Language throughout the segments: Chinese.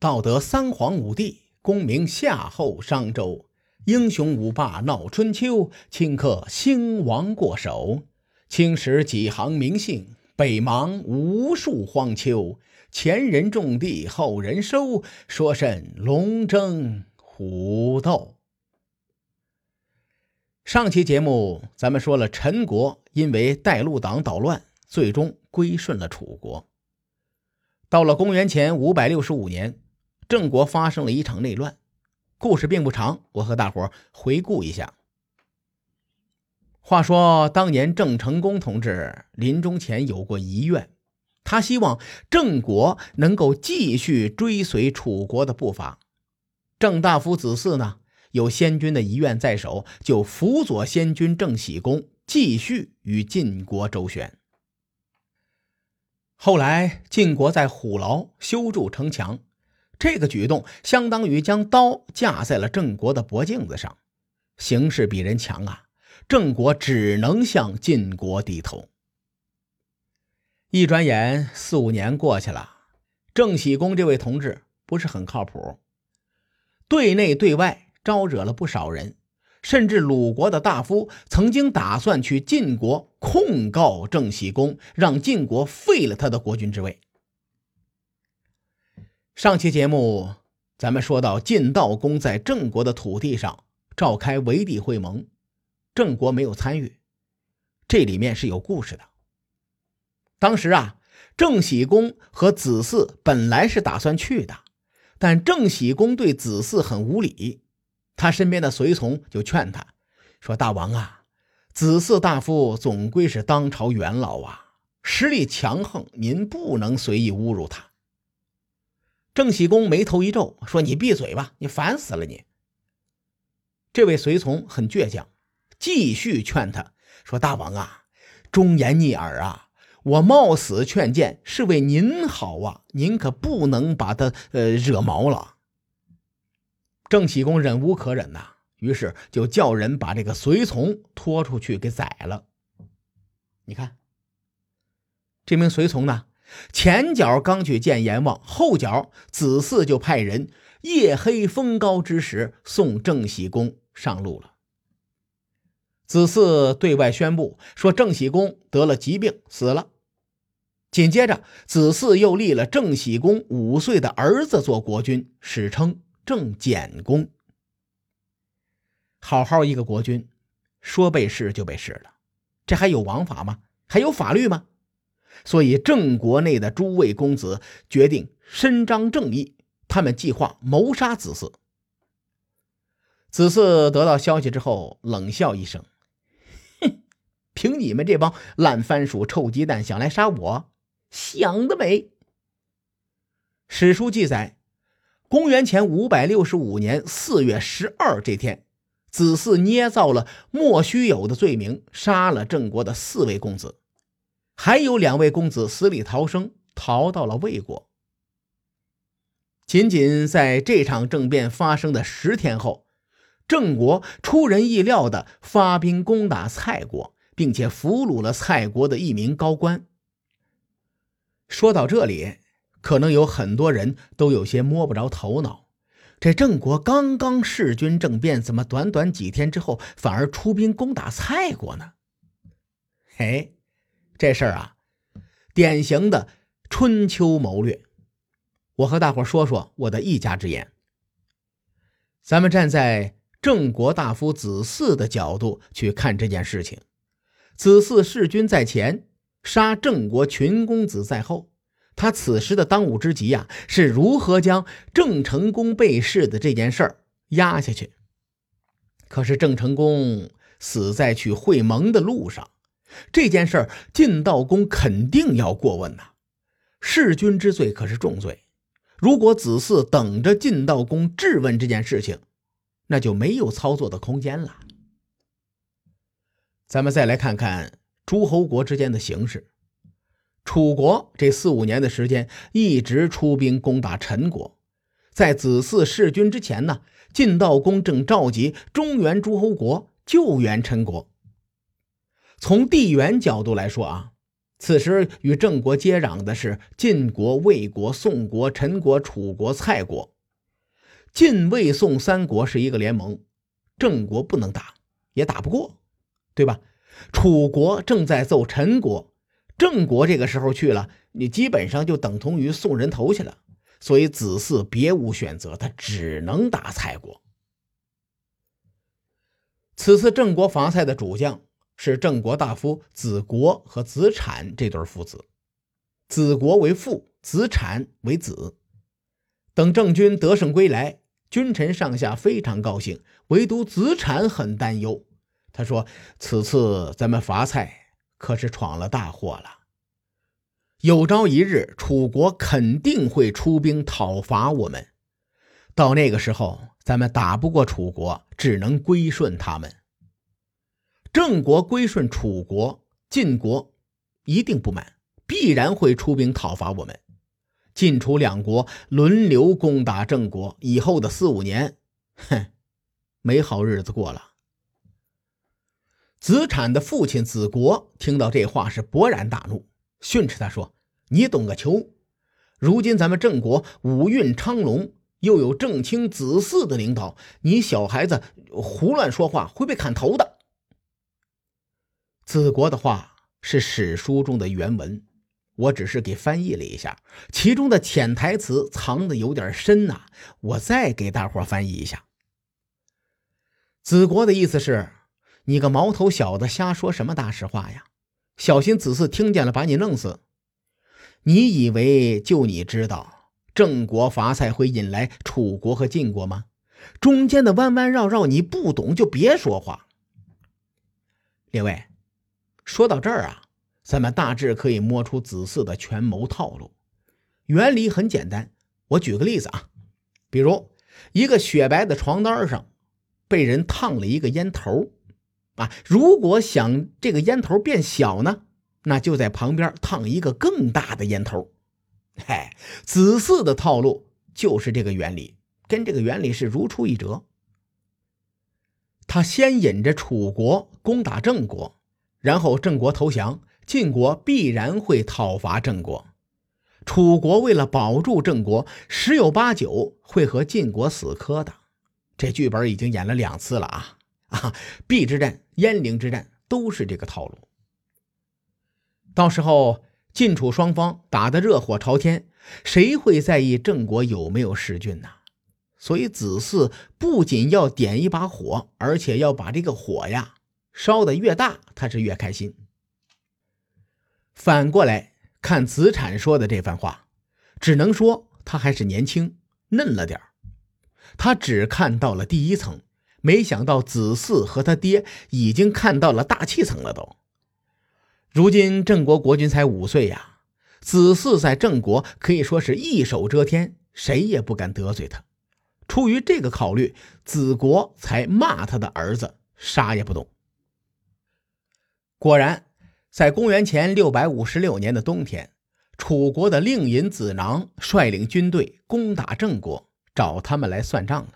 道德三皇五帝，功名夏后商周，英雄五霸闹春秋，顷刻兴亡过手。青史几行名姓，北邙无数荒丘。前人种地，后人收，说甚龙争虎斗？上期节目咱们说了，陈国因为带路党捣乱，最终归顺了楚国。到了公元前五百六十五年，郑国发生了一场内乱。故事并不长，我和大伙回顾一下。话说当年郑成功同志临终前有过遗愿，他希望郑国能够继续追随楚国的步伐。郑大夫子嗣呢，有先君的遗愿在手，就辅佐先君郑喜公继续与晋国周旋。后来晋国在虎牢修筑城墙，这个举动相当于将刀架在了郑国的脖颈子上，形势比人强啊。郑国只能向晋国低头。一转眼四五年过去了，郑喜公这位同志不是很靠谱，对内对外招惹了不少人，甚至鲁国的大夫曾经打算去晋国控告郑喜公，让晋国废了他的国君之位。上期节目咱们说到，晋悼公在郑国的土地上召开围地会盟。郑国没有参与，这里面是有故事的。当时啊，郑喜公和子嗣本来是打算去的，但郑喜公对子嗣很无礼，他身边的随从就劝他说：“大王啊，子嗣大夫总归是当朝元老啊，实力强横，您不能随意侮辱他。”郑喜公眉头一皱，说：“你闭嘴吧，你烦死了你！”这位随从很倔强。继续劝他说：“大王啊，忠言逆耳啊！我冒死劝谏是为您好啊，您可不能把他呃惹毛了。”郑喜公忍无可忍呐，于是就叫人把这个随从拖出去给宰了。你看，这名随从呢，前脚刚去见阎王，后脚子嗣就派人夜黑风高之时送郑喜公上路了。子嗣对外宣布说，郑喜公得了疾病死了。紧接着，子嗣又立了郑喜公五岁的儿子做国君，史称郑简公。好好一个国君，说被弑就被弑了，这还有王法吗？还有法律吗？所以郑国内的诸位公子决定伸张正义，他们计划谋杀子嗣。子嗣得到消息之后，冷笑一声。哼凭你们这帮烂番薯、臭鸡蛋，想来杀我，想得美！史书记载，公元前五百六十五年四月十二这天，子嗣捏造了莫须有的罪名，杀了郑国的四位公子，还有两位公子死里逃生，逃到了魏国。仅仅在这场政变发生的十天后，郑国出人意料的发兵攻打蔡国。并且俘虏了蔡国的一名高官。说到这里，可能有很多人都有些摸不着头脑：这郑国刚刚弑君政变，怎么短短几天之后反而出兵攻打蔡国呢？哎，这事儿啊，典型的春秋谋略。我和大伙说说我的一家之言。咱们站在郑国大夫子嗣的角度去看这件事情。子嗣弑君在前，杀郑国群公子在后。他此时的当务之急呀，是如何将郑成功被弑的这件事儿压下去。可是郑成功死在去会盟的路上，这件事儿晋悼公肯定要过问呐。弑君之罪可是重罪，如果子嗣等着晋悼公质问这件事情，那就没有操作的空间了。咱们再来看看诸侯国之间的形势。楚国这四五年的时间一直出兵攻打陈国，在子嗣弑君之前呢，晋悼公正召集中原诸侯国救援陈国。从地缘角度来说啊，此时与郑国接壤的是晋国、魏国、宋国、陈国、楚国、蔡国。晋、魏、宋三国是一个联盟，郑国不能打，也打不过，对吧？楚国正在揍陈国，郑国这个时候去了，你基本上就等同于送人头去了。所以子嗣别无选择，他只能打蔡国。此次郑国伐蔡的主将。是郑国大夫子国和子产这对父子，子国为父，子产为子。等郑军得胜归来，君臣上下非常高兴，唯独子产很担忧。他说：“此次咱们伐蔡，可是闯了大祸了。有朝一日，楚国肯定会出兵讨伐我们，到那个时候，咱们打不过楚国，只能归顺他们。”郑国归顺楚国，晋国一定不满，必然会出兵讨伐我们。晋楚两国轮流攻打郑国，以后的四五年，哼，没好日子过了。子产的父亲子国听到这话是勃然大怒，训斥他说：“你懂个球！如今咱们郑国五运昌隆，又有郑卿子嗣的领导，你小孩子胡乱说话会被砍头的。”子国的话是史书中的原文，我只是给翻译了一下，其中的潜台词藏的有点深呐。我再给大伙翻译一下。子国的意思是：你个毛头小子，瞎说什么大实话呀？小心子嗣听见了，把你弄死。你以为就你知道郑国伐蔡会引来楚国和晋国吗？中间的弯弯绕绕你不懂，就别说话。列位。说到这儿啊，咱们大致可以摸出子嗣的权谋套路。原理很简单，我举个例子啊，比如一个雪白的床单上被人烫了一个烟头啊，如果想这个烟头变小呢，那就在旁边烫一个更大的烟头。嘿，子嗣的套路就是这个原理，跟这个原理是如出一辙。他先引着楚国攻打郑国。然后郑国投降，晋国必然会讨伐郑国。楚国为了保住郑国，十有八九会和晋国死磕的。这剧本已经演了两次了啊！啊，邲之战、鄢陵之战都是这个套路。到时候晋楚双方打得热火朝天，谁会在意郑国有没有弑君呢？所以子嗣不仅要点一把火，而且要把这个火呀。烧的越大，他是越开心。反过来看子产说的这番话，只能说他还是年轻嫩了点他只看到了第一层，没想到子嗣和他爹已经看到了大气层了。都，如今郑国国君才五岁呀，子嗣在郑国可以说是一手遮天，谁也不敢得罪他。出于这个考虑，子国才骂他的儿子啥也不懂。果然，在公元前六百五十六年的冬天，楚国的令尹子囊率领军队攻打郑国，找他们来算账了。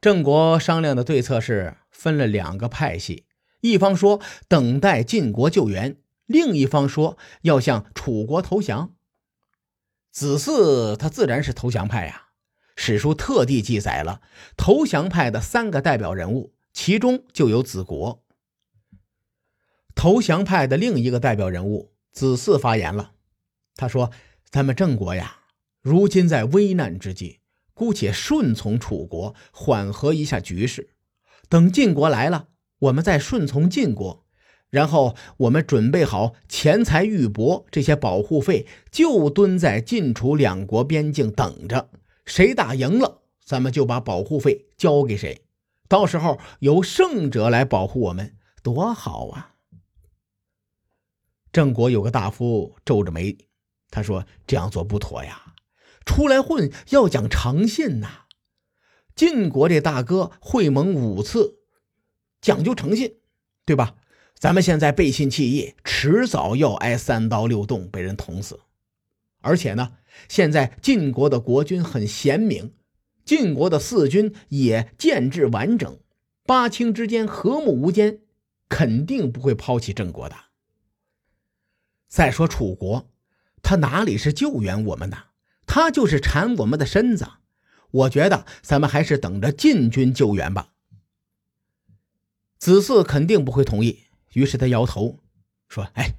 郑国商量的对策是分了两个派系，一方说等待晋国救援，另一方说要向楚国投降。子嗣他自然是投降派呀。史书特地记载了投降派的三个代表人物，其中就有子国。投降派的另一个代表人物子嗣发言了，他说：“咱们郑国呀，如今在危难之际，姑且顺从楚国，缓和一下局势。等晋国来了，我们再顺从晋国。然后我们准备好钱财、玉帛这些保护费，就蹲在晋楚两国边境等着。谁打赢了，咱们就把保护费交给谁。到时候由胜者来保护我们，多好啊！”郑国有个大夫皱着眉，他说：“这样做不妥呀，出来混要讲诚信呐。晋国这大哥会盟五次，讲究诚信，对吧？咱们现在背信弃义，迟早要挨三刀六洞，被人捅死。而且呢，现在晋国的国君很贤明，晋国的四军也建制完整，八卿之间和睦无间，肯定不会抛弃郑国的。”再说楚国，他哪里是救援我们呢？他就是缠我们的身子。我觉得咱们还是等着晋军救援吧。子嗣肯定不会同意，于是他摇头说：“哎，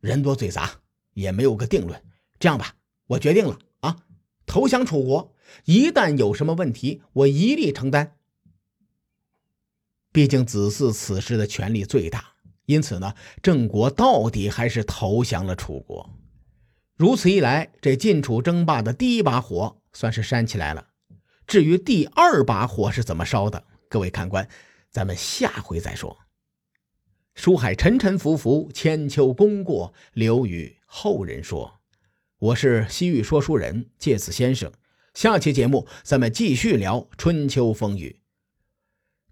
人多嘴杂，也没有个定论。这样吧，我决定了啊，投降楚国。一旦有什么问题，我一力承担。毕竟子嗣此时的权力最大，因此呢，郑国到底还是投降了楚国。如此一来，这晋楚争霸的第一把火算是煽起来了。至于第二把火是怎么烧的，各位看官。”咱们下回再说。书海沉沉浮浮，千秋功过留与后人说。我是西域说书人介子先生。下期节目咱们继续聊春秋风雨。